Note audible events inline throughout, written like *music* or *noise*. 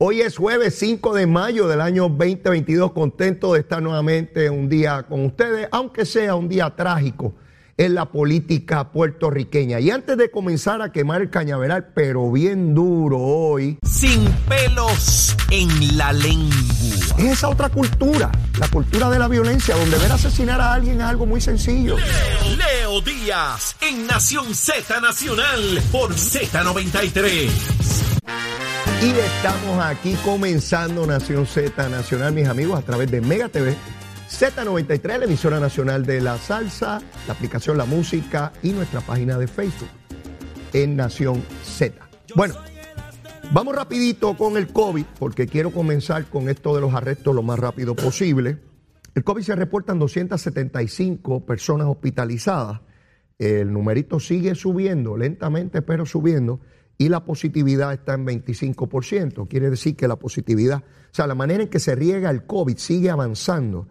Hoy es jueves 5 de mayo del año 2022, contento de estar nuevamente un día con ustedes, aunque sea un día trágico en la política puertorriqueña. Y antes de comenzar a quemar el cañaveral, pero bien duro hoy, sin pelos en la lengua. es esa otra cultura, la cultura de la violencia, donde ver asesinar a alguien es algo muy sencillo. Leo Díaz en Nación Z Nacional por Z93. Y estamos aquí comenzando Nación Z Nacional, mis amigos, a través de Mega TV, Z93, la emisora nacional de la salsa, la aplicación La Música y nuestra página de Facebook en Nación Z. Bueno, vamos rapidito con el COVID, porque quiero comenzar con esto de los arrestos lo más rápido posible. El COVID se reportan 275 personas hospitalizadas. El numerito sigue subiendo, lentamente, pero subiendo y la positividad está en 25%. Quiere decir que la positividad, o sea, la manera en que se riega el COVID sigue avanzando.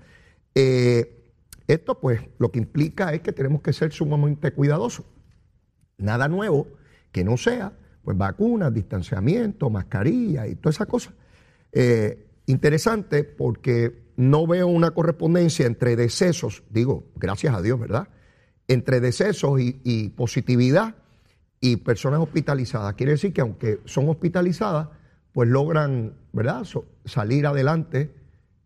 Eh, esto pues lo que implica es que tenemos que ser sumamente cuidadosos. Nada nuevo que no sea pues vacunas, distanciamiento, mascarilla y todas esas cosas. Eh, interesante porque no veo una correspondencia entre decesos, digo, gracias a Dios, ¿verdad? Entre decesos y, y positividad y personas hospitalizadas. Quiere decir que aunque son hospitalizadas, pues logran, ¿verdad?, salir adelante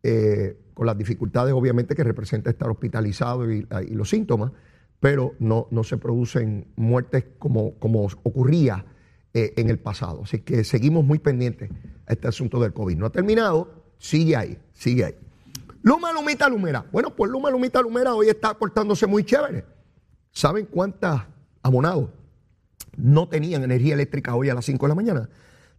eh, con las dificultades obviamente que representa estar hospitalizado y, los síntomas, pero no, no se producen muertes como, como ocurría eh, en el pasado. Así que seguimos muy pendientes a este asunto del COVID. No ha terminado, sigue ahí, sigue ahí. Luma, Lumita, Lumera. Bueno, pues Luma, Lumita, Lumera hoy está portándose muy chévere. ¿Saben cuántas abonados no tenían energía eléctrica hoy a las 5 de la mañana.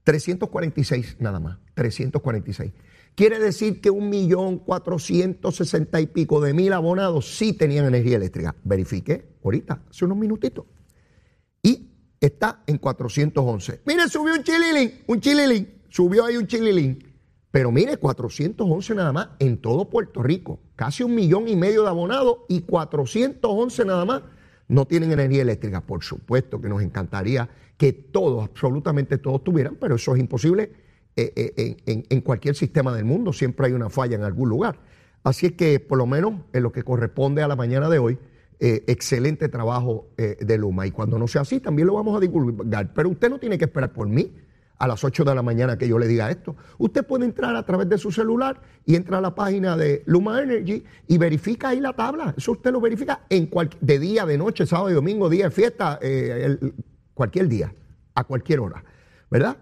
346 nada más, 346. Quiere decir que un millón cuatrocientos sesenta y pico de mil abonados sí tenían energía eléctrica. Verifiqué ahorita, hace unos minutitos. Y está en 411. Mire, subió un chililín, un chililín, subió ahí un chililín. Pero mire, 411 nada más en todo Puerto Rico. Casi un millón y medio de abonados y 411 nada más no tienen energía eléctrica. Por supuesto que nos encantaría que todos, absolutamente todos tuvieran, pero eso es imposible eh, eh, en, cualquier sistema del mundo. Siempre hay una falla en algún lugar. Así es que, por lo menos en lo que corresponde a la mañana de hoy, eh, excelente trabajo de Luma. Y cuando no sea así, también lo vamos a divulgar. Pero usted no tiene que esperar por mí a las 8 de la mañana que yo le diga esto. Usted puede entrar a través de su celular y entra a la página de Luma Energy y verifica ahí la tabla. Eso usted lo verifica en de día, de noche, sábado y domingo, día de fiesta, eh, cualquier día, a cualquier hora, ¿verdad?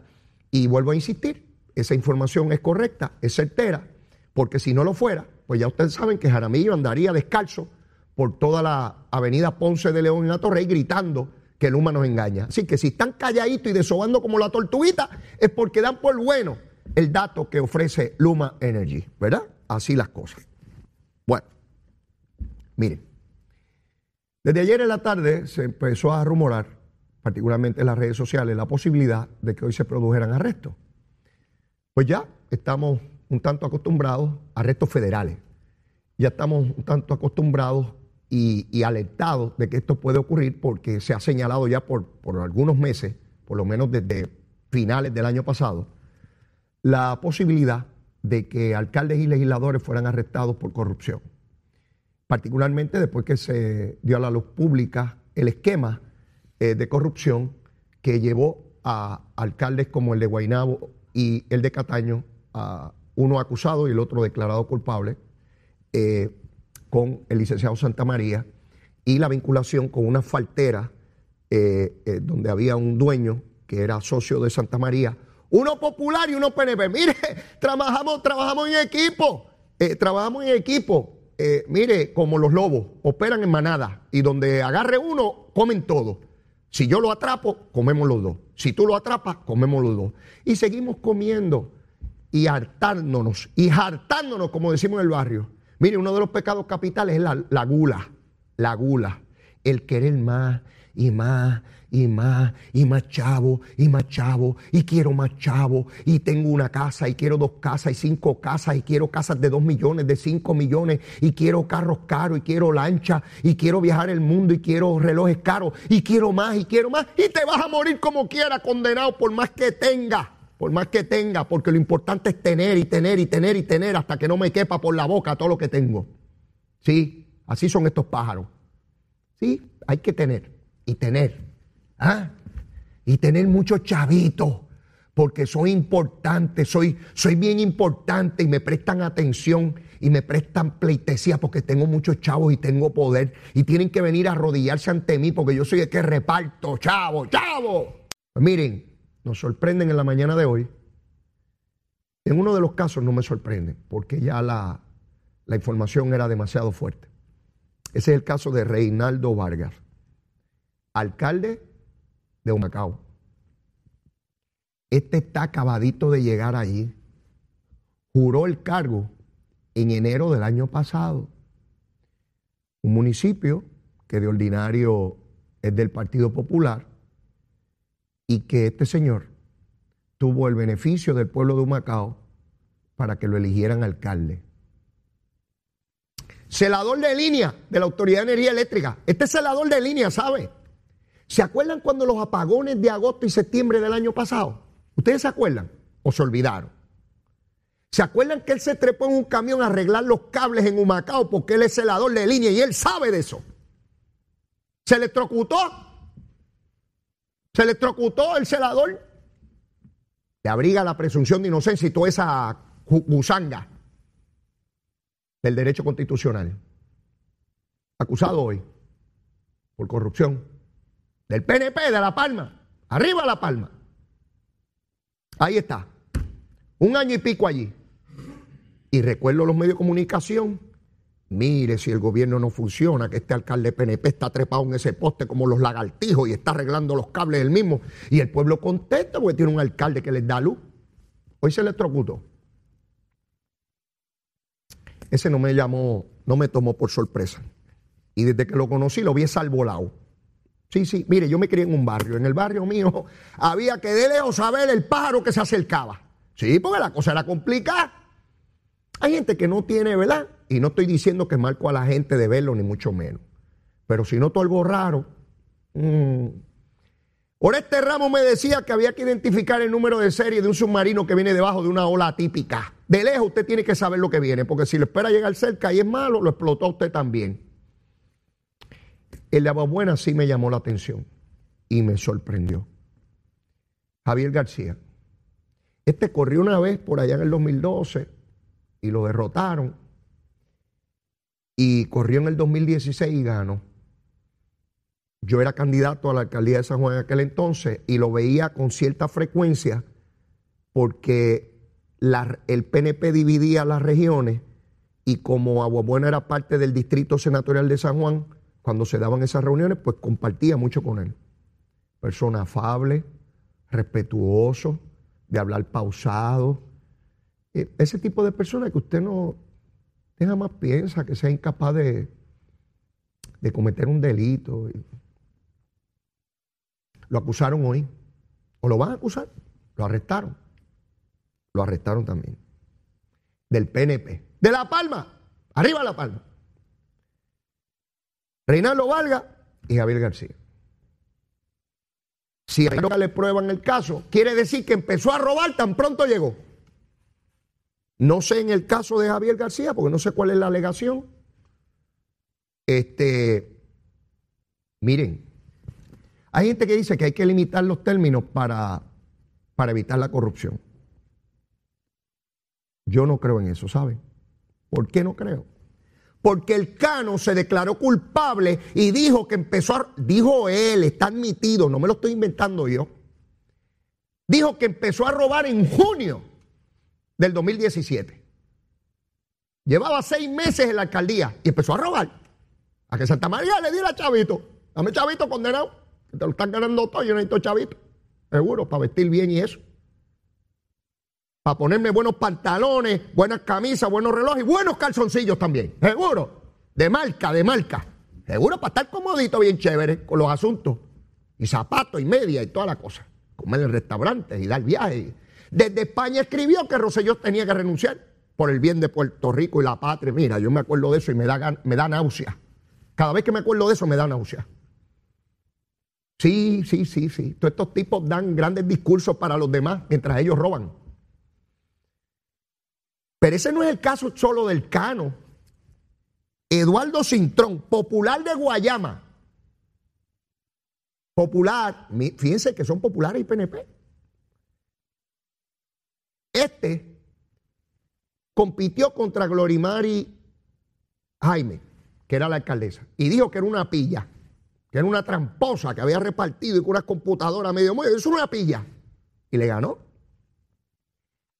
Y vuelvo a insistir, esa información es correcta, es certera, porque si no lo fuera, pues ya ustedes saben que Jaramillo andaría descalzo por toda la avenida Ponce de León y la Torrey gritando que el nos engaña. Así que si están calladitos y desobando como la tortuguita, es porque dan por bueno el dato que ofrece Luma Energy, ¿verdad? Así las cosas. Bueno, miren, desde ayer en la tarde se empezó a rumorar, particularmente en las redes sociales, la posibilidad de que hoy se produjeran arrestos. Pues ya estamos un tanto acostumbrados a arrestos federales. Ya estamos un tanto acostumbrados y, alertado de que esto puede ocurrir porque se ha señalado ya por, por algunos meses, por lo menos desde finales del año pasado, la posibilidad de que alcaldes y legisladores fueran arrestados por corrupción. Particularmente después que se dio a la luz pública el esquema eh, de corrupción que llevó a alcaldes como el de Guaynabo y el de Cataño, a uno acusado y el otro declarado culpable, eh, con el licenciado Santa María y la vinculación con una faltera eh, eh, donde había un dueño que era socio de Santa María, uno popular y uno PNP. Mire, *laughs* trabajamos, trabajamos en equipo, eh, trabajamos en equipo. mire, como los lobos, operan en manada y donde agarre uno, comen todo. Si yo lo atrapo, comemos los dos. Si tú lo atrapas, comemos los dos. Y seguimos comiendo y hartándonos, y hartándonos, como decimos en el barrio. Mire, uno de los pecados capitales es la, gula, la gula, el querer más y más y más y más chavo y más chavo y quiero más chavo y tengo una casa y quiero dos casas y cinco casas y quiero casas de dos millones, de cinco millones y quiero carros caros y quiero lancha y quiero viajar el mundo y quiero relojes caros y quiero más y quiero más y te vas a morir como quiera condenado por más que tenga. Por más que tenga, porque lo importante es tener y tener y tener y tener hasta que no me quepa por la boca todo lo que tengo. Sí, así son estos pájaros. Sí, hay que tener y tener. ¿ah? Y tener muchos chavitos, porque soy importante, soy, soy bien importante y me prestan atención y me prestan pleitesía porque tengo muchos chavos y tengo poder y tienen que venir a arrodillarse ante mí porque yo soy el que reparto, chavo, chavo. Miren, nos sorprenden en la mañana de hoy. En uno de los casos no me sorprende porque ya la, la información era demasiado fuerte. Ese es el caso de Reinaldo Vargas, alcalde de Humacao. Este está acabadito de llegar allí. Juró el cargo en enero del año pasado. Un municipio que de ordinario es del Partido Popular y que este señor tuvo el beneficio del pueblo de Humacao para que lo eligieran alcalde. Celador de línea de la Autoridad de Energía Eléctrica. Este celador de línea, ¿sabe? ¿Se acuerdan cuando los apagones de agosto y septiembre del año pasado? ¿Ustedes se acuerdan o se olvidaron? ¿Se acuerdan que él se trepó en un camión a arreglar los cables en Humacao porque él es celador de línea y él sabe de eso? ¿Se electrocutó? ¿Se electrocutó el celador? Le abriga la presunción de inocencia y toda esa gusanga del derecho constitucional. Acusado hoy por corrupción. Del PNP, de La Palma. Arriba La Palma. Ahí está. Un año y pico allí. Y recuerdo los medios de comunicación. Mire si el gobierno no funciona, que este alcalde PNP está trepado en ese poste como los lagartijos y está arreglando los cables del mismo. Y el pueblo contesta porque tiene un alcalde que les da luz. Hoy se electrocutó. Ese no me llamó, no me tomó por sorpresa. Y desde que lo conocí lo vi salvolado. Sí, sí, mire, yo me crié en un barrio. En el barrio mío *laughs* había que de lejos saber el pájaro que se acercaba. Sí, porque la cosa era complicada. Hay gente que no tiene, ¿verdad? Y no estoy diciendo que marco a la gente de verlo, ni mucho menos. Pero si noto algo raro. Mm. Por este ramo me decía que había que identificar el número de serie de un submarino que viene debajo de una ola típica. De lejos usted tiene que saber lo que viene, porque si lo espera llegar cerca y es malo, lo explotó usted también. El de Buena sí me llamó la atención y me sorprendió. Javier García. Este corrió una vez por allá en el 2012 y lo derrotaron. Y corrió en el 2016 y ganó. Yo era candidato a la alcaldía de San Juan en aquel entonces y lo veía con cierta frecuencia porque el PNP dividía las regiones y como Aguabuena era parte del distrito senatorial de San Juan, cuando se daban esas reuniones, pues compartía mucho con él. Persona afable, respetuoso, de hablar pausado, eh, ese tipo de persona que usted no tenga más piensa que sea incapaz de, de cometer un delito. Lo acusaron hoy. ¿O lo van a acusar? Lo arrestaron. Lo arrestaron también. Del PNP. De La Palma. Arriba La Palma. Reinaldo Valga y Javier García. Si a le prueban el caso, quiere decir que empezó a robar tan pronto llegó. No sé en el caso de Javier García, porque no sé cuál es la alegación. Este, miren, hay gente que dice que hay que limitar los términos para, para evitar la corrupción. Yo no creo en eso, ¿saben? ¿Por qué no creo? Porque el Cano se declaró culpable y dijo que empezó a, dijo él, está admitido, no me lo estoy inventando yo, dijo que empezó a robar en junio del 2017. Llevaba seis meses en la alcaldía y empezó a robar. A que Santa María le diera chavito. Dame chavito condenado. Que te lo están ganando todo. Yo necesito chavito. Seguro, para vestir bien y eso. Para ponerme buenos pantalones, buenas camisas, buenos relojes y buenos calzoncillos también. Seguro. De marca, de marca. Seguro para estar comodito, bien chévere con los asuntos. Y zapatos y media y toda la cosa. Comer en restaurantes y dar viajes desde España escribió que Roselló tenía que renunciar por el bien de Puerto Rico y la patria. Mira, yo me acuerdo de eso y me da, me da náusea. Cada vez que me acuerdo de eso me da náusea. Sí, sí, sí, sí. Todos estos tipos dan grandes discursos para los demás mientras ellos roban. Pero ese no es el caso solo del Cano. Eduardo Cintrón, popular de Guayama. Popular, fíjense que son populares y PNP. Este compitió contra Glorimari Jaime, que era la alcaldesa, y dijo que era una pilla que era una tramposa que había repartido y con una computadora medio muelle. Eso era una pilla. Y le ganó.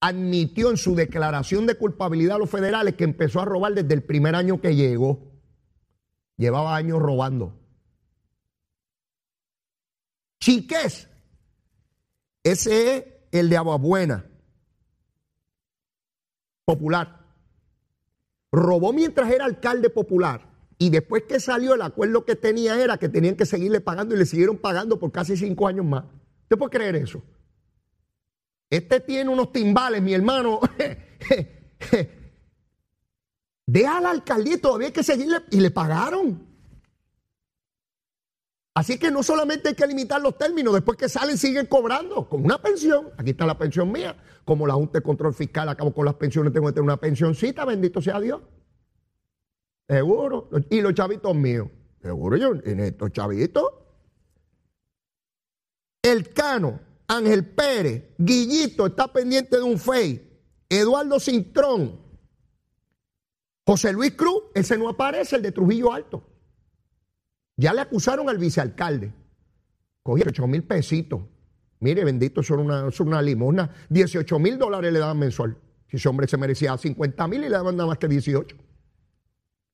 Admitió en su declaración de culpabilidad a los federales que empezó a robar desde el primer año que llegó. Llevaba años robando. Chiques. Ese es el de Aguabuena. Popular. Robó mientras era alcalde popular y después que salió, el acuerdo que tenía era que tenían que seguirle pagando y le siguieron pagando por casi cinco años más. ¿Usted puede creer eso? Este tiene unos timbales, mi hermano. *laughs* Deja la alcaldía y todavía hay que seguirle y le pagaron. Así que no solamente hay que limitar los términos, después que salen siguen cobrando con una pensión. Aquí está la pensión mía. Como la Junta de Control Fiscal acabo con las pensiones, tengo que tener una pensioncita, bendito sea Dios. Seguro. Y los chavitos míos. Seguro yo, en estos chavitos. El Cano, Ángel Pérez, Guillito está pendiente de un FEI. Eduardo Cintrón. José Luis Cruz, ese no aparece, el de Trujillo Alto. Ya le acusaron al vicealcalde. Coge 8 mil pesitos. Mire, bendito, son una, son una limosna. 18 mil dólares le daban mensual. Si ese hombre se merecía 50 mil y le daban nada más que 18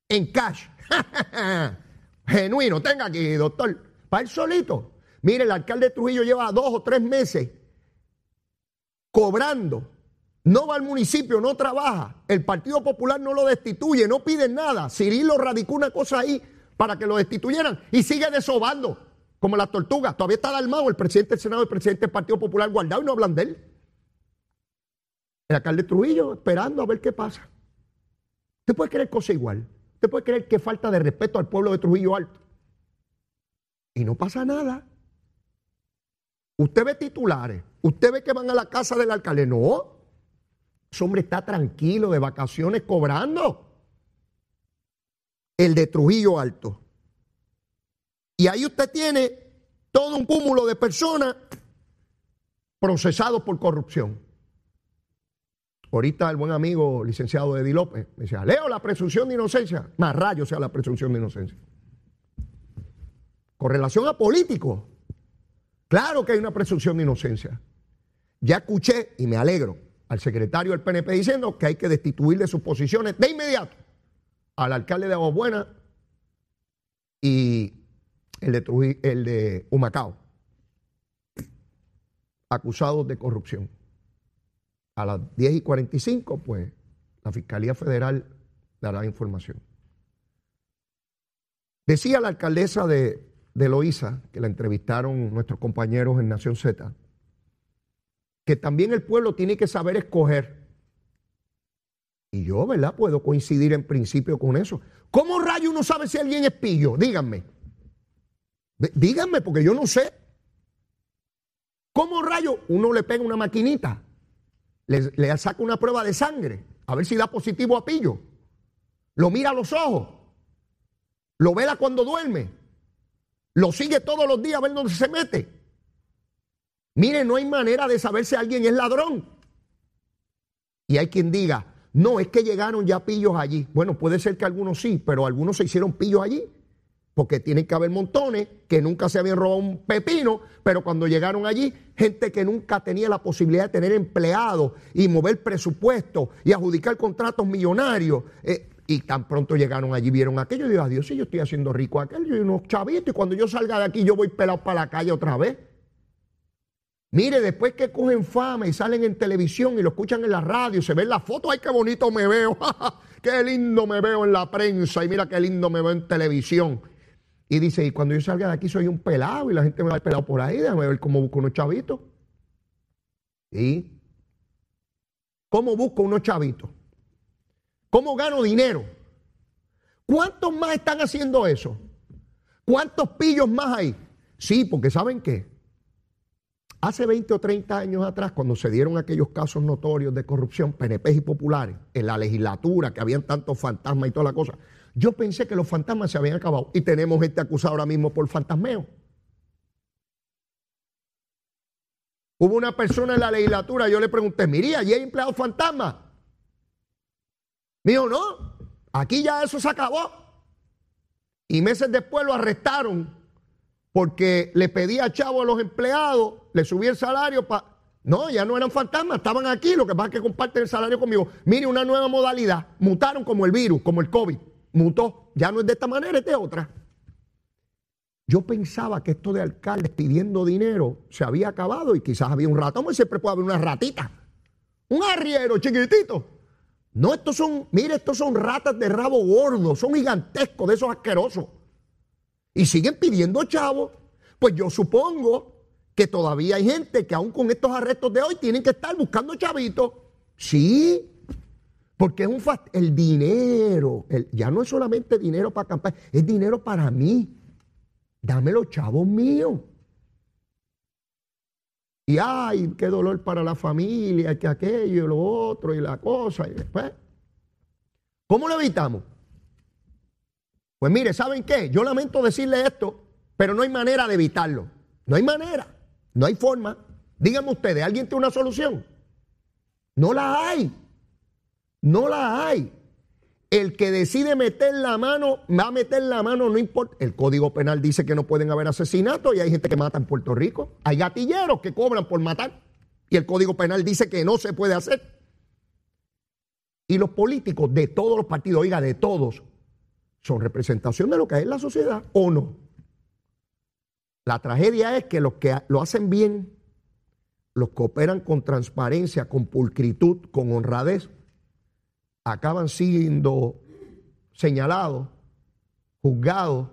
en cash. *laughs* Genuino, tenga aquí, doctor. Para él solito. Mire, el alcalde de Trujillo lleva dos o tres meses cobrando. No va al municipio, no trabaja. El Partido Popular no lo destituye, no pide nada. Cirilo radicó una cosa ahí para que lo destituyeran y sigue desobando como las tortugas. Todavía está alarmado el presidente del Senado el presidente del Partido Popular guardado y no hablan de él. El alcalde de Trujillo esperando a ver qué pasa. ¿Usted puede creer cosa igual? ¿Usted puede creer que falta de respeto al pueblo de Trujillo Alto? Y no pasa nada. Usted ve titulares, usted ve que van a la casa del alcalde. No, ese hombre está tranquilo de vacaciones cobrando. El de Trujillo Alto. Y ahí usted tiene todo un cúmulo de personas procesados por corrupción. Ahorita el buen amigo licenciado Eddie López me decía, leo la presunción de inocencia, más rayo sea la presunción de inocencia. Con relación a políticos, claro que hay una presunción de inocencia. Ya escuché, y me alegro, al secretario del PNP diciendo que hay que destituir de sus posiciones de inmediato al alcalde de Aguabuena y el de, el de Humacao, acusados de corrupción a las 10 y 45, pues la Fiscalía Federal dará información. Decía la alcaldesa de, de Loíza, que la entrevistaron nuestros compañeros en Nación Z, que también el pueblo tiene que saber escoger. Y yo, ¿verdad? Puedo coincidir en principio con eso. ¿Cómo rayo uno sabe si alguien es pillo? Díganme. Díganme, porque yo no sé. ¿Cómo rayo uno le pega una maquinita le, saca una prueba de sangre, a ver si da positivo a pillo. Lo mira a los ojos. Lo vela cuando duerme. Lo sigue todos los días a ver dónde se mete. Mire, no hay manera de saber si alguien es ladrón. Y hay quien diga, no, es que llegaron ya pillos allí. Bueno, puede ser que algunos sí, pero algunos se hicieron pillos allí porque tienen que haber montones que nunca se habían robado un pepino, pero cuando llegaron allí, gente que nunca tenía la posibilidad de tener empleados y mover presupuestos y adjudicar contratos millonarios. Eh, y tan pronto llegaron allí, vieron aquello y dijeron, adiós, si yo estoy haciendo rico aquello y unos chavitos, y cuando yo salga de aquí yo voy pelado para la calle otra vez. Mire, después que cogen fama y salen en televisión y lo escuchan en la radio, se ven las fotos, ay, qué bonito me veo, *laughs* qué lindo me veo en la prensa y mira qué lindo me veo en televisión. Y dice, y cuando yo salga de aquí soy un pelado y la gente me va a pelado por ahí, déjame ver cómo busco unos chavitos. ¿Y cómo busco unos chavitos? ¿Cómo gano dinero? ¿Cuántos más están haciendo eso? ¿Cuántos pillos más hay? Sí, porque ¿saben qué? Hace 20 o 30 años atrás, cuando se dieron aquellos casos notorios de corrupción, PNP y populares, en la legislatura, que habían tantos fantasmas y toda la cosa, yo pensé que los fantasmas se habían acabado y tenemos gente acusado ahora mismo por fantasmeo. Hubo una persona en la legislatura, yo le pregunté, mire, ¿allí hay empleados fantasmas? Me dijo, no, aquí ya eso se acabó. Y meses después lo arrestaron porque le pedía chavo a los empleados, le subía el salario. No, ya no eran fantasmas, estaban aquí, lo que pasa es que comparten el salario conmigo. Mire, una nueva modalidad, mutaron como el virus, como el COVID, mutó, ya no es de esta manera, es de otra. Yo pensaba que esto de alcaldes pidiendo dinero se había acabado y quizás había un ratón, siempre puede haber una ratita, un arriero chiquitito. No, estos son, mire, estos son ratas de rabo gordo, son gigantescos, de esos asquerosos. Y siguen pidiendo chavos. Pues yo supongo que todavía hay gente que aún con estos arrestos de hoy tienen que estar buscando chavitos. Sí, porque es un el dinero, ya no es solamente dinero para campaña, es dinero para mí. Dame los chavos míos. Y ay, qué dolor para la familia, que aquello y lo otro y la cosa. Y después, ¿cómo lo evitamos? Pues mire, ¿saben qué? Yo lamento decirle esto, pero no hay manera de evitarlo. No hay manera, no hay forma. Díganme ustedes, ¿alguien tiene una solución? No la hay. No la hay. El que decide meter la mano, va a meter la mano, no importa. El Código Penal dice que no pueden haber asesinatos y hay gente que mata en Puerto Rico. Hay gatilleros que cobran por matar y el Código Penal dice que no se puede hacer. Y los políticos de todos los partidos, oiga, de todos, son representación de lo que es la sociedad o no. La tragedia es que los que lo hacen bien, los que operan con transparencia, con pulcritud, con honradez, acaban siendo señalados, juzgados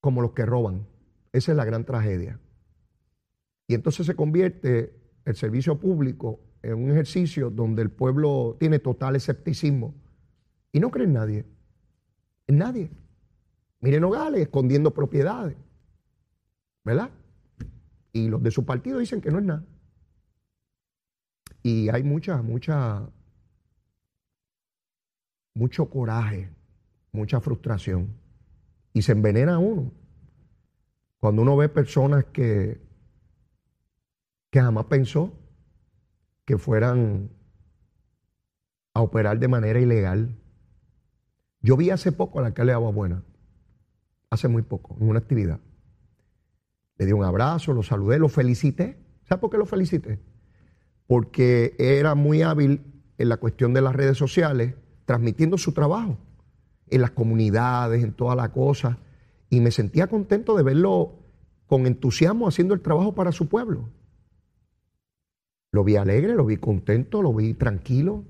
como los que roban. Esa es la gran tragedia. Y entonces se convierte el servicio público en un ejercicio donde el pueblo tiene total escepticismo y no cree en nadie. En nadie. Miren Nogales escondiendo propiedades. ¿Verdad? Y los de su partido dicen que no es nada. Y hay mucha, mucha mucho coraje, mucha frustración y se envenena uno. Cuando uno ve personas que, que jamás pensó que fueran a operar de manera ilegal. Yo vi hace poco al alcalde de Agua Buena, hace muy poco, en una actividad. Le di un abrazo, lo saludé, lo felicité. ¿Sabe por qué lo felicité? Porque era muy hábil en la cuestión de las redes sociales transmitiendo su trabajo en las comunidades, en toda la cosa. Y me sentía contento de verlo con entusiasmo haciendo el trabajo para su pueblo. Lo vi alegre, lo vi contento, lo vi tranquilo.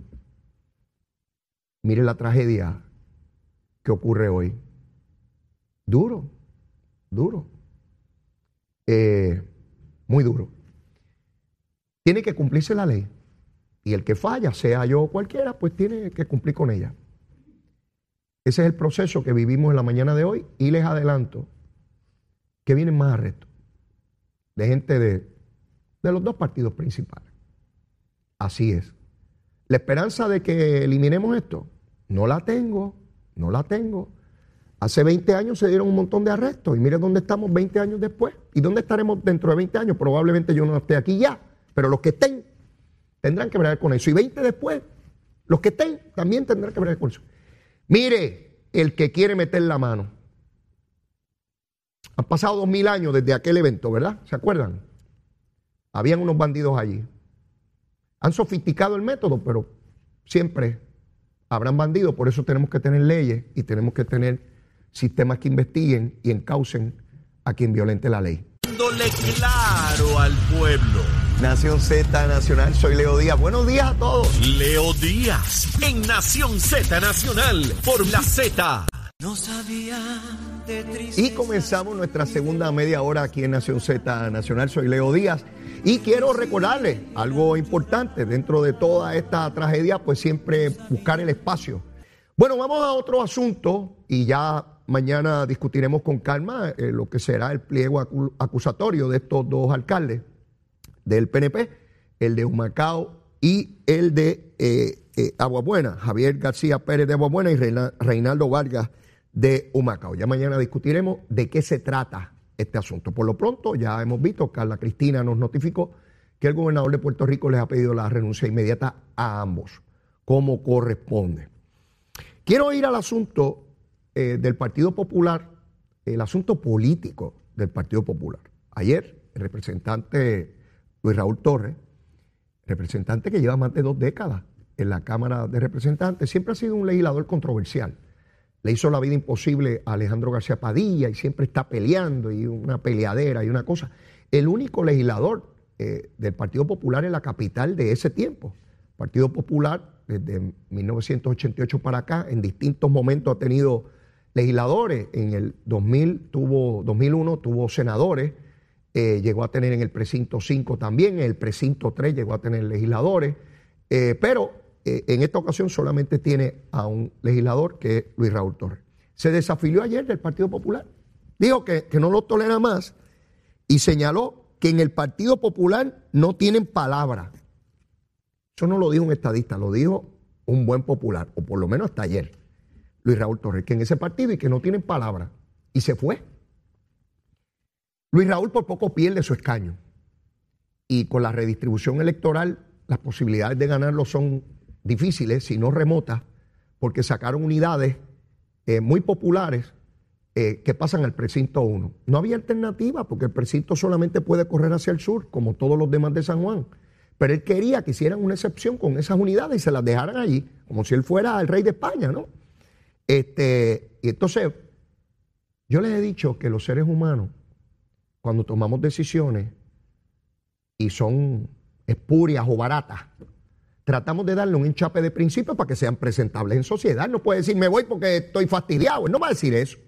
Mire la tragedia que ocurre hoy. Duro, duro. Eh, muy duro. Tiene que cumplirse la ley. Y el que falla, sea yo o cualquiera, pues tiene que cumplir con ella. Ese es el proceso que vivimos en la mañana de hoy y les adelanto que vienen más arrestos de gente de, de los dos partidos principales. Así es. La esperanza de que eliminemos esto, no la tengo, no la tengo. Hace 20 años se dieron un montón de arrestos y miren dónde estamos 20 años después. ¿Y dónde estaremos dentro de 20 años? Probablemente yo no esté aquí ya, pero los que estén tendrán que ver con eso. Y 20 después, los que estén también tendrán que ver con eso. Mire, el que quiere meter la mano. Han pasado dos mil años desde aquel evento, ¿verdad? ¿Se acuerdan? Habían unos bandidos allí. Han sofisticado el método, pero siempre habrán bandidos. Por eso tenemos que tener leyes y tenemos que tener sistemas que investiguen y encaucen a quien violente la ley. claro al pueblo. Nación Z Nacional, soy Leo Díaz. Buenos días a todos. Leo Díaz, en Nación Z Nacional, por la Z. No sabía y comenzamos nuestra segunda media hora aquí en Nación Z Nacional. Soy Leo Díaz y quiero recordarles algo importante dentro de toda esta tragedia, pues siempre buscar el espacio. Bueno, vamos a otro asunto y ya mañana discutiremos con calma eh, lo que será el pliego acusatorio de estos dos alcaldes del PNP, el de Humacao y el de eh, eh, Aguabuena, Javier García Pérez de Aguabuena y Reinaldo Vargas de Humacao. Ya mañana discutiremos de qué se trata este asunto. Por lo pronto, ya hemos visto, Carla Cristina nos notificó que el gobernador de Puerto Rico les ha pedido la renuncia inmediata a ambos, como corresponde. Quiero ir al asunto eh, del Partido Popular, el asunto político del Partido Popular. Ayer, el representante Luis Raúl Torres, representante que lleva más de dos décadas en la Cámara de Representantes, siempre ha sido un legislador controversial. Le hizo la vida imposible a Alejandro García Padilla y siempre está peleando y una peleadera y una cosa. El único legislador eh, del Partido Popular en la capital de ese tiempo. Partido Popular, desde 1988 para acá, en distintos momentos ha tenido legisladores. En el 2000 tuvo, 2001 tuvo senadores, eh, llegó a tener en el precinto 5 también, en el precinto 3 llegó a tener legisladores, eh, pero en esta ocasión solamente tiene a un legislador que es Luis Raúl Torres. Se desafilió ayer del Partido Popular. Dijo que, que no lo tolera más y señaló que en el Partido Popular no tienen palabra. Eso no lo dijo un estadista, lo dijo un buen popular, o por lo menos hasta ayer, Luis Raúl Torres, que en ese partido y que no tienen palabra. Y se fue. Luis Raúl por poco pierde su escaño. Y con la redistribución electoral, las posibilidades de ganarlo son difíciles, si no remotas, porque sacaron unidades eh, muy populares eh, que pasan al precinto 1. No había alternativa porque el precinto solamente puede correr hacia el sur, como todos los demás de San Juan. Pero él quería que hicieran una excepción con esas unidades y se las dejaran allí, como si él fuera el rey de España, ¿no? Este, y entonces, yo les he dicho que los seres humanos, cuando tomamos decisiones y son espurias o baratas, tratamos de darle un enchape de principio para que sean presentables en sociedad. No puede decir, me voy porque estoy fastidiado. No va a decir eso.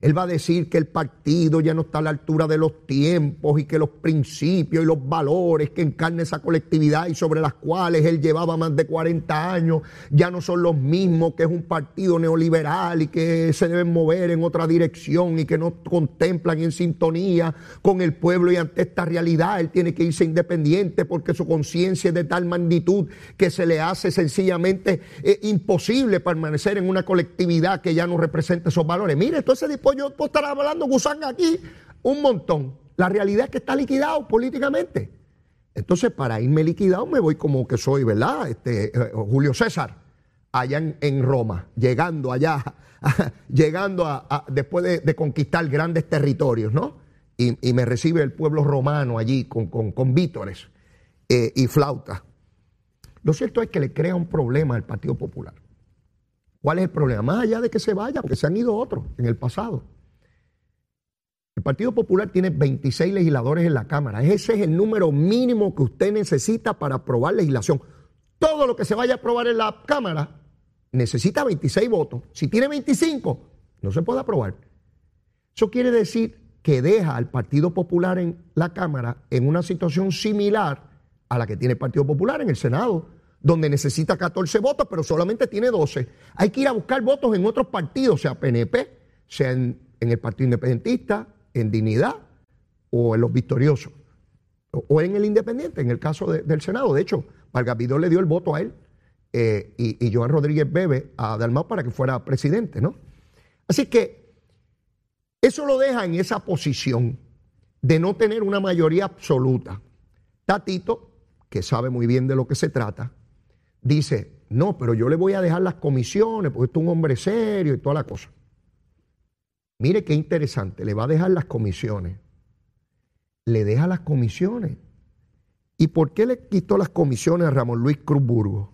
Él va a decir que el partido ya no está a la altura de los tiempos y que los principios y los valores que encarna esa colectividad y sobre las cuales él llevaba más de 40 años ya no son los mismos, que es un partido neoliberal y que se deben mover en otra dirección y que no contemplan en sintonía con el pueblo y ante esta realidad él tiene que irse independiente porque su conciencia es de tal magnitud que se le hace sencillamente eh, imposible permanecer en una colectividad que ya no representa esos valores. Mire, entonces pues yo puedo estar hablando gusanga aquí un montón. La realidad es que está liquidado políticamente. Entonces, para irme liquidado, me voy como que soy, ¿verdad? Este, eh, Julio César, allá en, Roma, llegando allá, *laughs* llegando a, después de, conquistar grandes territorios, ¿no? Y, me recibe el pueblo romano allí con, con, vítores eh, y flautas. Lo cierto es que le crea un problema al Partido Popular. ¿Cuál es el problema? Más allá de que se vaya, porque se han ido otros en el pasado. El Partido Popular tiene 26 legisladores en la Cámara. Ese es el número mínimo que usted necesita para aprobar legislación. Todo lo que se vaya a aprobar en la Cámara necesita 26 votos. Si tiene 25, no se puede aprobar. Eso quiere decir que deja al Partido Popular en la Cámara en una situación similar a la que tiene el Partido Popular en el Senado donde necesita 14 votos, pero solamente tiene 12. Hay que ir a buscar votos en otros partidos, sea PNP, sea en, el Partido Independentista, en Dignidad o en los victoriosos, o, en el Independiente, en el caso del Senado. De hecho, Vargas le dio el voto a él eh, y, Joan Rodríguez Bebe a Dalmau para que fuera presidente, ¿no? Así que eso lo deja en esa posición de no tener una mayoría absoluta. Tatito, que sabe muy bien de lo que se trata, dice, no, pero yo le voy a dejar las comisiones porque es un hombre serio y toda la cosa. Mire qué interesante, le va a dejar las comisiones. Le deja las comisiones. ¿Y por qué le quitó las comisiones a Ramón Luis Cruzburgo?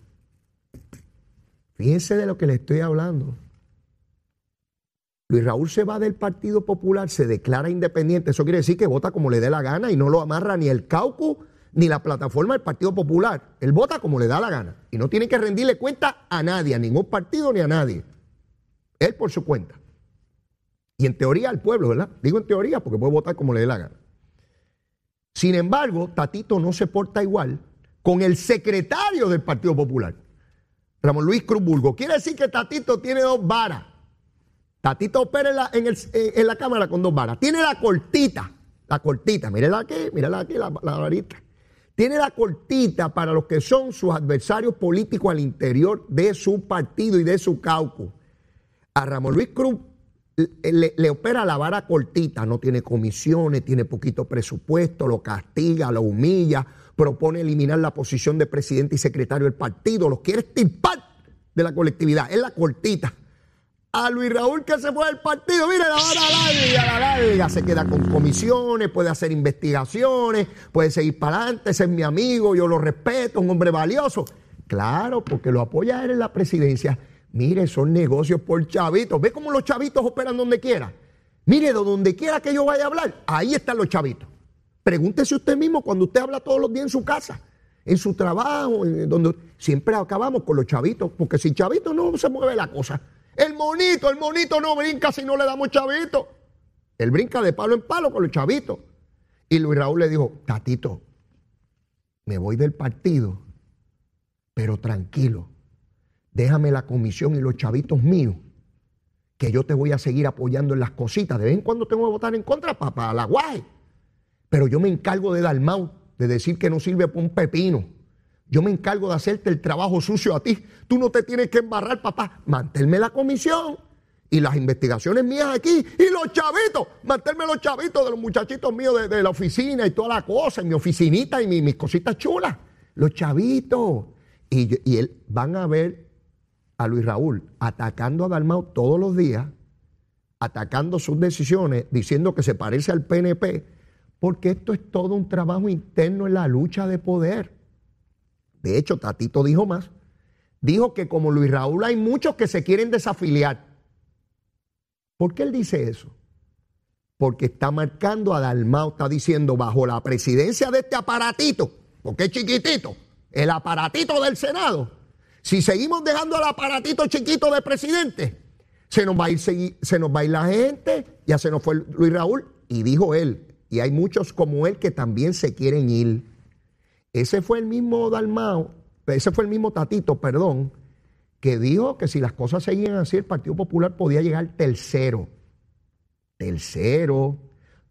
Fíjense de lo que le estoy hablando. Luis Raúl se va del Partido Popular, se declara independiente. Eso quiere decir que vota como le dé la gana y no lo amarra ni el caucus ni la plataforma del Partido Popular. Él vota como le da la gana y no tiene que rendirle cuenta a nadie, a ningún partido ni a nadie. Él por su cuenta. Y en teoría al pueblo, ¿verdad? Digo en teoría porque puede votar como le dé la gana. Sin embargo, Tatito no se porta igual con el secretario del Partido Popular, Ramón Luis Cruzburgo. Quiere decir que Tatito tiene dos varas. Tatito opera en la, cámara con dos varas. Tiene la cortita, la cortita, mírela aquí, mírela aquí, la, la varita. Tiene la cortita para los que son sus adversarios políticos al interior de su partido y de su caucus. A Ramón Luis Cruz le, le, opera la vara cortita, no tiene comisiones, tiene poquito presupuesto, lo castiga, lo humilla, propone eliminar la posición de presidente y secretario del partido, los quiere estirpar de la colectividad, es la cortita. A Luis Raúl que se fue del partido, mire la vara larga, la larga, se queda con comisiones, puede hacer investigaciones, puede seguir para adelante, es mi amigo, yo lo respeto, un hombre valioso. Claro, porque lo apoya él en la presidencia Mire, son negocios por chavitos. ¿Ve cómo los chavitos operan donde quiera? Mire, de donde quiera que yo vaya a hablar, ahí están los chavitos. Pregúntese usted mismo cuando usted habla todos los días en su casa, en su trabajo, donde siempre acabamos con los chavitos, porque sin chavitos no se mueve la cosa. El monito, el monito no brinca si no le damos chavitos. Él brinca de palo en palo con los chavitos. Y Luis Raúl le dijo, Tatito, me voy del partido, pero tranquilo déjame la comisión y los chavitos míos, que yo te voy a seguir apoyando en las cositas. De vez en cuando tengo que votar en contra para la guay. Pero yo me encargo de dar mal, de decir que no sirve para un pepino. Yo me encargo de hacerte el trabajo sucio a ti. Tú no te tienes que embarrar, papá. Manténme la comisión y las investigaciones mías aquí y los chavitos, manténme los chavitos de los muchachitos míos de, la oficina y toda la cosa, y mi oficinita y mis cositas chulas. Los chavitos. Y, él, van a ver a Luis Raúl atacando a Dalmau todos los días, atacando sus decisiones, diciendo que se parece al PNP, porque esto es todo un trabajo interno en la lucha de poder. De hecho, Tatito dijo más. Dijo que como Luis Raúl hay muchos que se quieren desafiliar. ¿Por qué él dice eso? Porque está marcando a Dalmau, está diciendo bajo la presidencia de este aparatito, porque es chiquitito, el aparatito del Senado, si seguimos dejando al aparatito chiquito de presidente, se nos va a ir, se nos va a ir la gente, ya se nos fue Luis Raúl, y dijo él, y hay muchos como él que también se quieren ir. Ese fue el mismo Dalmao, ese fue el mismo Tatito, perdón, que dijo que si las cosas seguían así, el Partido Popular podía llegar tercero. Tercero.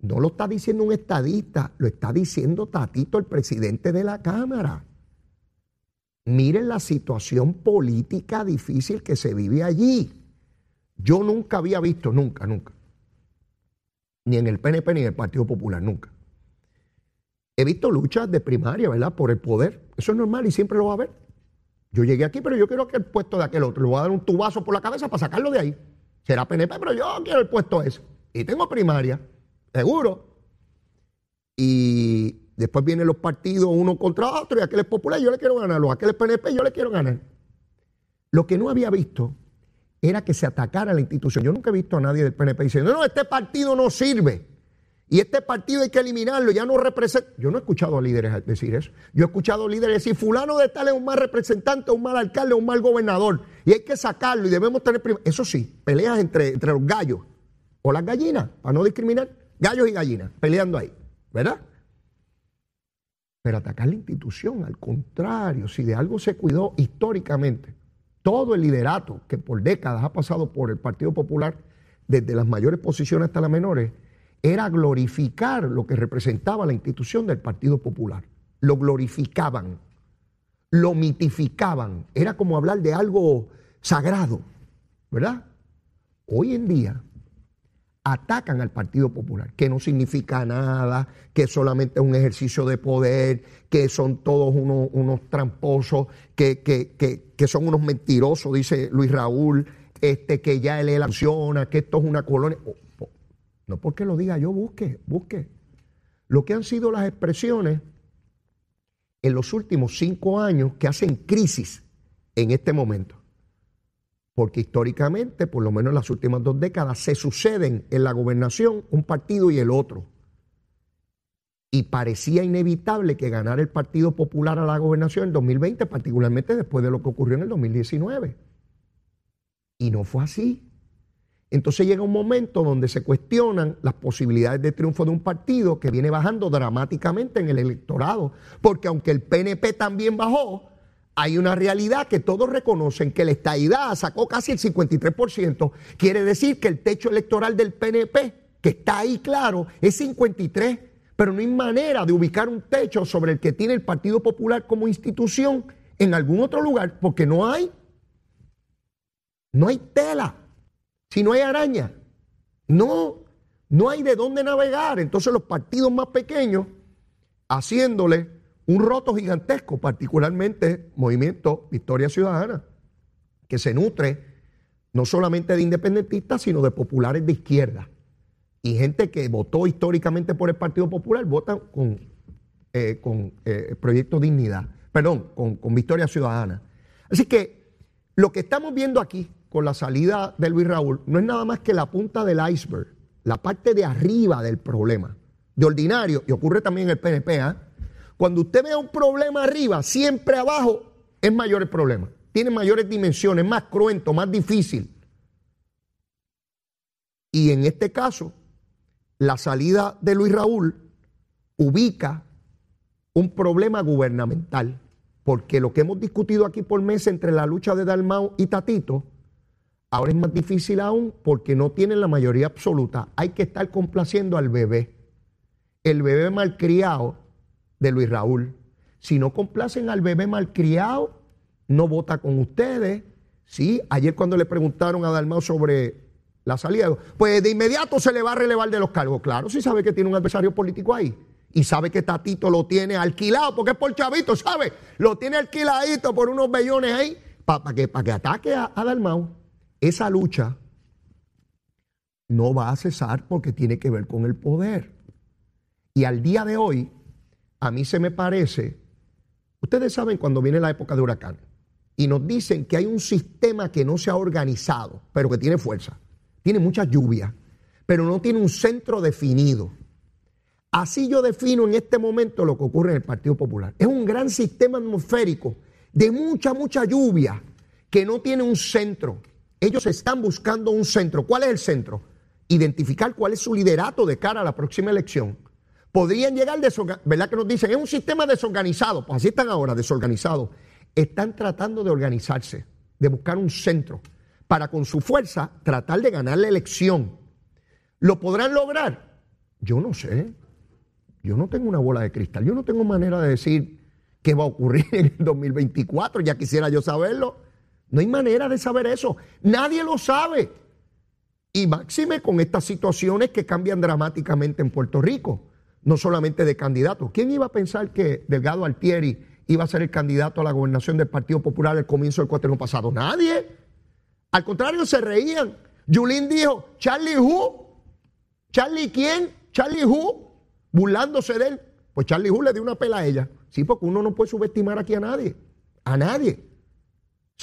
No lo está diciendo un estadista, lo está diciendo Tatito, el presidente de la Cámara. Miren la situación política difícil que se vive allí. Yo nunca había visto, nunca, nunca, ni en el PNP ni en el Partido Popular, nunca. He visto luchas de primaria, ¿verdad? Por el poder. Eso es normal y siempre lo va a haber. Yo llegué aquí, pero yo quiero que el puesto de aquel otro, le voy a dar un tubazo por la cabeza para sacarlo de ahí. Será PNP, pero yo quiero el puesto ese. Y tengo primaria, seguro. Y Después vienen los partidos uno contra otro y aquel es popular, yo le quiero ganarlo, aquel es PNP, yo le quiero ganar. Lo que no había visto era que se atacara la institución. Yo nunca he visto a nadie del PNP diciendo, no, este partido no sirve. Y este partido hay que eliminarlo, ya no representa. Yo no he escuchado a líderes decir eso. Yo he escuchado a líderes decir, fulano de tal es un mal representante, un mal alcalde, un mal gobernador. Y hay que sacarlo y debemos tener... Eso sí, peleas entre, entre los gallos o las gallinas, para no discriminar. Gallos y gallinas, peleando ahí, ¿verdad? pero atacar la institución, al contrario, si de algo se cuidó históricamente, todo el liderato que por décadas ha pasado por el Partido Popular, desde las mayores posiciones hasta las menores, era glorificar lo que representaba la institución del Partido Popular. Lo glorificaban, lo mitificaban, era como hablar de algo sagrado, ¿verdad? Hoy en día atacan al Partido Popular, que no significa nada, que solamente es un ejercicio de poder, que son todos unos, tramposos, que, que, son unos mentirosos, dice Luis Raúl, este, que ya él acciona, que esto es una colonia. No porque lo diga yo, busque, busque. Lo que han sido las expresiones en los últimos cinco años que hacen crisis en este momento porque históricamente, por lo menos en las últimas dos décadas, se suceden en la gobernación un partido y el otro. Y parecía inevitable que ganara el Partido Popular a la gobernación en 2020, particularmente después de lo que ocurrió en el 2019. Y no fue así. Entonces llega un momento donde se cuestionan las posibilidades de triunfo de un partido que viene bajando dramáticamente en el electorado, porque aunque el PNP también bajó, hay una realidad que todos reconocen que la estadidad sacó casi el 53%. Quiere decir que el techo electoral del PNP, que está ahí claro, es 53, pero no hay manera de ubicar un techo sobre el que tiene el Partido Popular como institución en algún otro lugar, porque no hay. No hay tela. Si no hay araña. No, no hay de dónde navegar. Entonces los partidos más pequeños haciéndole un roto gigantesco, particularmente Movimiento Victoria Ciudadana, que se nutre no solamente de independentistas, sino de populares de izquierda. Y gente que votó históricamente por el Partido Popular, votan con, eh, con eh, Proyecto Dignidad, perdón, con, con Victoria Ciudadana. Así que lo que estamos viendo aquí con la salida de Luis Raúl no es nada más que la punta del iceberg, la parte de arriba del problema. De ordinario, y ocurre también en el PNP, ¿ah? Cuando usted vea un problema arriba, siempre abajo es mayor el problema. Tiene mayores dimensiones, más cruento, más difícil. Y en este caso, la salida de Luis Raúl ubica un problema gubernamental, porque lo que hemos discutido aquí por meses entre la lucha de Dalmau y Tatito, ahora es más difícil aún porque no tienen la mayoría absoluta. Hay que estar complaciendo al bebé. El bebé malcriado de Luis Raúl. Si no complacen al bebé malcriado, no vota con ustedes. Sí, ayer cuando le preguntaron a Dalmau sobre la salida, pues de inmediato se le va a relevar de los cargos. Claro, si sabe que tiene un adversario político ahí. Y sabe que Tatito lo tiene alquilado, porque es por chavito, ¿sabe? Lo tiene alquiladito por unos bellones ahí, para que, que ataque a, a Dalmau. Esa lucha no va a cesar porque tiene que ver con el poder. Y al día de hoy, a mí se me parece, ustedes saben cuando viene la época de huracán y nos dicen que hay un sistema que no se ha organizado, pero que tiene fuerza, tiene mucha lluvia, pero no tiene un centro definido. Así yo defino en este momento lo que ocurre en el Partido Popular. Es un gran sistema atmosférico de mucha, mucha lluvia que no tiene un centro. Ellos están buscando un centro. ¿Cuál es el centro? Identificar cuál es su liderato de cara a la próxima elección podrían llegar ¿verdad que nos dicen? Es un sistema desorganizado, pues así están ahora, desorganizados. Están tratando de organizarse, de buscar un centro para con su fuerza tratar de ganar la elección. ¿Lo podrán lograr? Yo no sé. Yo no tengo una bola de cristal. Yo no tengo manera de decir qué va a ocurrir *laughs* en el 2024. Ya quisiera yo saberlo. No hay manera de saber eso. Nadie lo sabe. Y máxime con estas situaciones que cambian dramáticamente en Puerto Rico no solamente de candidatos. ¿Quién iba a pensar que Delgado Altieri iba a ser el candidato a la gobernación del Partido Popular al comienzo del cuatreno pasado? Nadie. Al contrario, se reían. Yulín dijo, Charlie Who? ¿Charlie quién? Charlie Who? Burlándose de él. Pues Charlie Who le dio una pela a ella. Sí, porque uno no puede subestimar aquí a nadie. A nadie.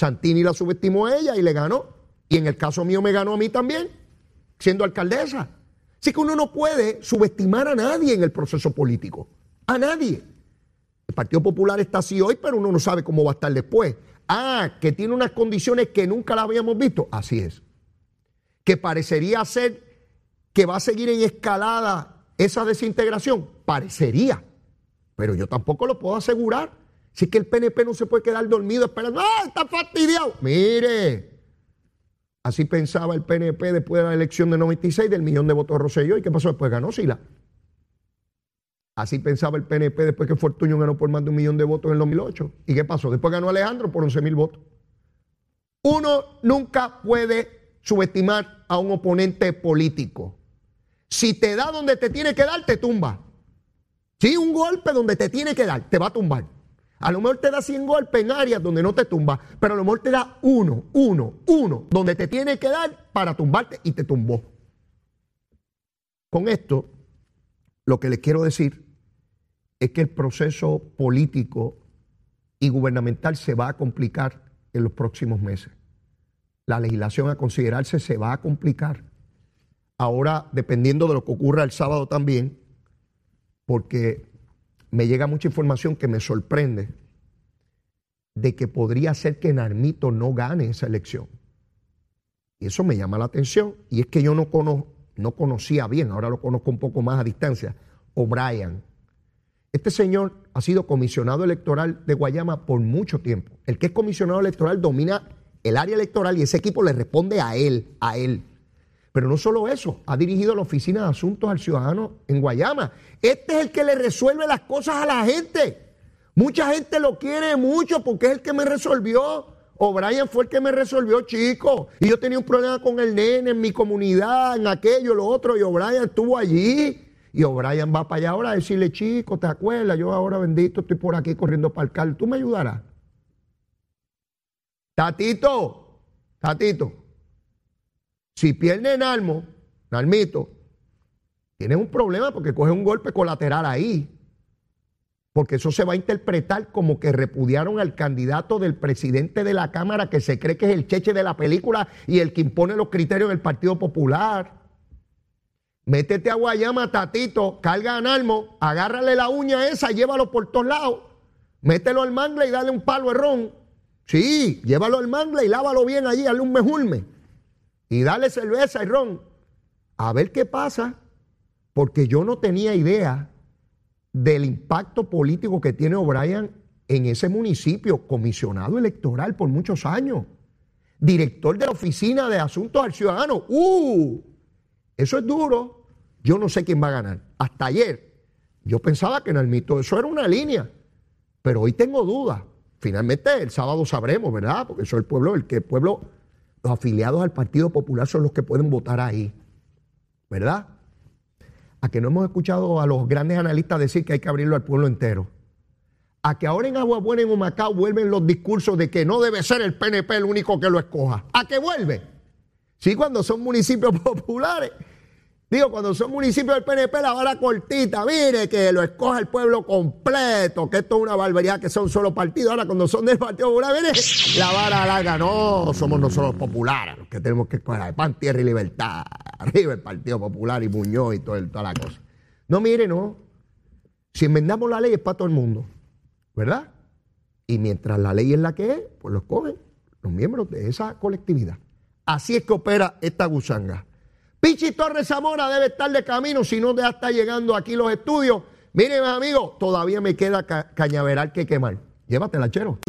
Santini la subestimó a ella y le ganó. Y en el caso mío me ganó a mí también, siendo alcaldesa. Así que uno no puede subestimar a nadie en el proceso político. A nadie. El Partido Popular está así hoy, pero uno no sabe cómo va a estar después. Ah, que tiene unas condiciones que nunca la habíamos visto. Así es. Que parecería ser que va a seguir en escalada esa desintegración. Parecería. Pero yo tampoco lo puedo asegurar. Si es que el PNP no se puede quedar dormido esperando. ¡Ah, está fastidiado! Mire, Así pensaba el PNP después de la elección de 96 del millón de votos de Rosselló. ¿Y qué pasó? Después ganó Sila. Así pensaba el PNP después que Fortuño ganó por más de un millón de votos en el 2008. ¿Y qué pasó? Después ganó Alejandro por 11 mil votos. Uno nunca puede subestimar a un oponente político. Si te da donde te tiene que dar, te tumba. Si un golpe donde te tiene que dar, te va a tumbar. A lo mejor te da 100 golpes en áreas donde no te tumba, pero a lo mejor te da uno, uno, uno, donde te tiene que dar para tumbarte y te tumbó. Con esto, lo que les quiero decir es que el proceso político y gubernamental se va a complicar en los próximos meses. La legislación a considerarse se va a complicar. Ahora, dependiendo de lo que ocurra el sábado también, porque me llega mucha información que me sorprende de que podría ser que Narmito no gane esa elección. Y eso me llama la atención. Y es que yo no, no conocía bien, ahora lo conozco un poco más a distancia, O'Brien. Este señor ha sido comisionado electoral de Guayama por mucho tiempo. El que es comisionado electoral domina el área electoral y ese equipo le responde a él, a él. Pero no solo eso, ha dirigido la Oficina de Asuntos al Ciudadano en Guayama. Este es el que le resuelve las cosas a la gente. Mucha gente lo quiere mucho porque es el que me resolvió. O'Brien fue el que me resolvió, chico. Y yo tenía un problema con el nene en mi comunidad, en aquello, lo otro, y O'Brien estuvo allí. Y O'Brien va para allá ahora a decirle, chico, ¿te acuerdas? Yo ahora bendito estoy por aquí corriendo para el carro. ¿Tú me ayudarás? Tatito, Tatito, si pierde Nalmo, Nalmito, tienes un problema porque coge un golpe colateral ahí. Porque eso se va a interpretar como que repudiaron al candidato del presidente de la Cámara que se cree que es el cheche de la película y el que impone los criterios del Partido Popular. Métete a Guayama, Tatito, carga a Nalmo, agárrale la uña esa, llévalo por todos lados. Mételo al mangle y dale un palo ron. Sí, llévalo al mangle y lávalo bien allí, dale un mejulme. Y dale cerveza y ron. A ver qué pasa. Porque yo no tenía idea del impacto político que tiene O'Brien en ese municipio, comisionado electoral por muchos años, director de la Oficina de Asuntos al Ciudadano. ¡Uh! Eso es duro. Yo no sé quién va a ganar. Hasta ayer yo pensaba que en el mito eso era una línea, pero hoy tengo dudas. Finalmente el sábado sabremos, ¿verdad? Porque eso es el pueblo, el que el pueblo, los afiliados al Partido Popular son los que pueden votar ahí, ¿verdad? A que no hemos escuchado a los grandes analistas decir que hay que abrirlo al pueblo entero. A que ahora en Agua Buena, en Humacao, vuelven los discursos de que no debe ser el PNP el único que lo escoja. ¿A qué vuelve? Sí, cuando son municipios *laughs* populares. Digo, cuando son municipios del PNP, la vara cortita, mire, que lo escoja el pueblo completo, que esto es una barbaridad, que son solo partidos. Ahora, cuando son del Partido Popular, mire, la vara larga, no, somos nosotros populares, los que tenemos que escoger de pan, tierra y libertad. Arriba el Partido Popular y Muñoz y todo, toda la cosa. No, mire, no. Si enmendamos la ley es para todo el mundo, ¿verdad? Y mientras la ley es la que es, pues lo escogen los miembros de esa colectividad. Así es que opera esta gusanga. Pichi Torres Zamora debe estar de camino, si no ya está llegando aquí los estudios. Miren, amigos, todavía me queda cañaveral que quemar. Llévatela, chero.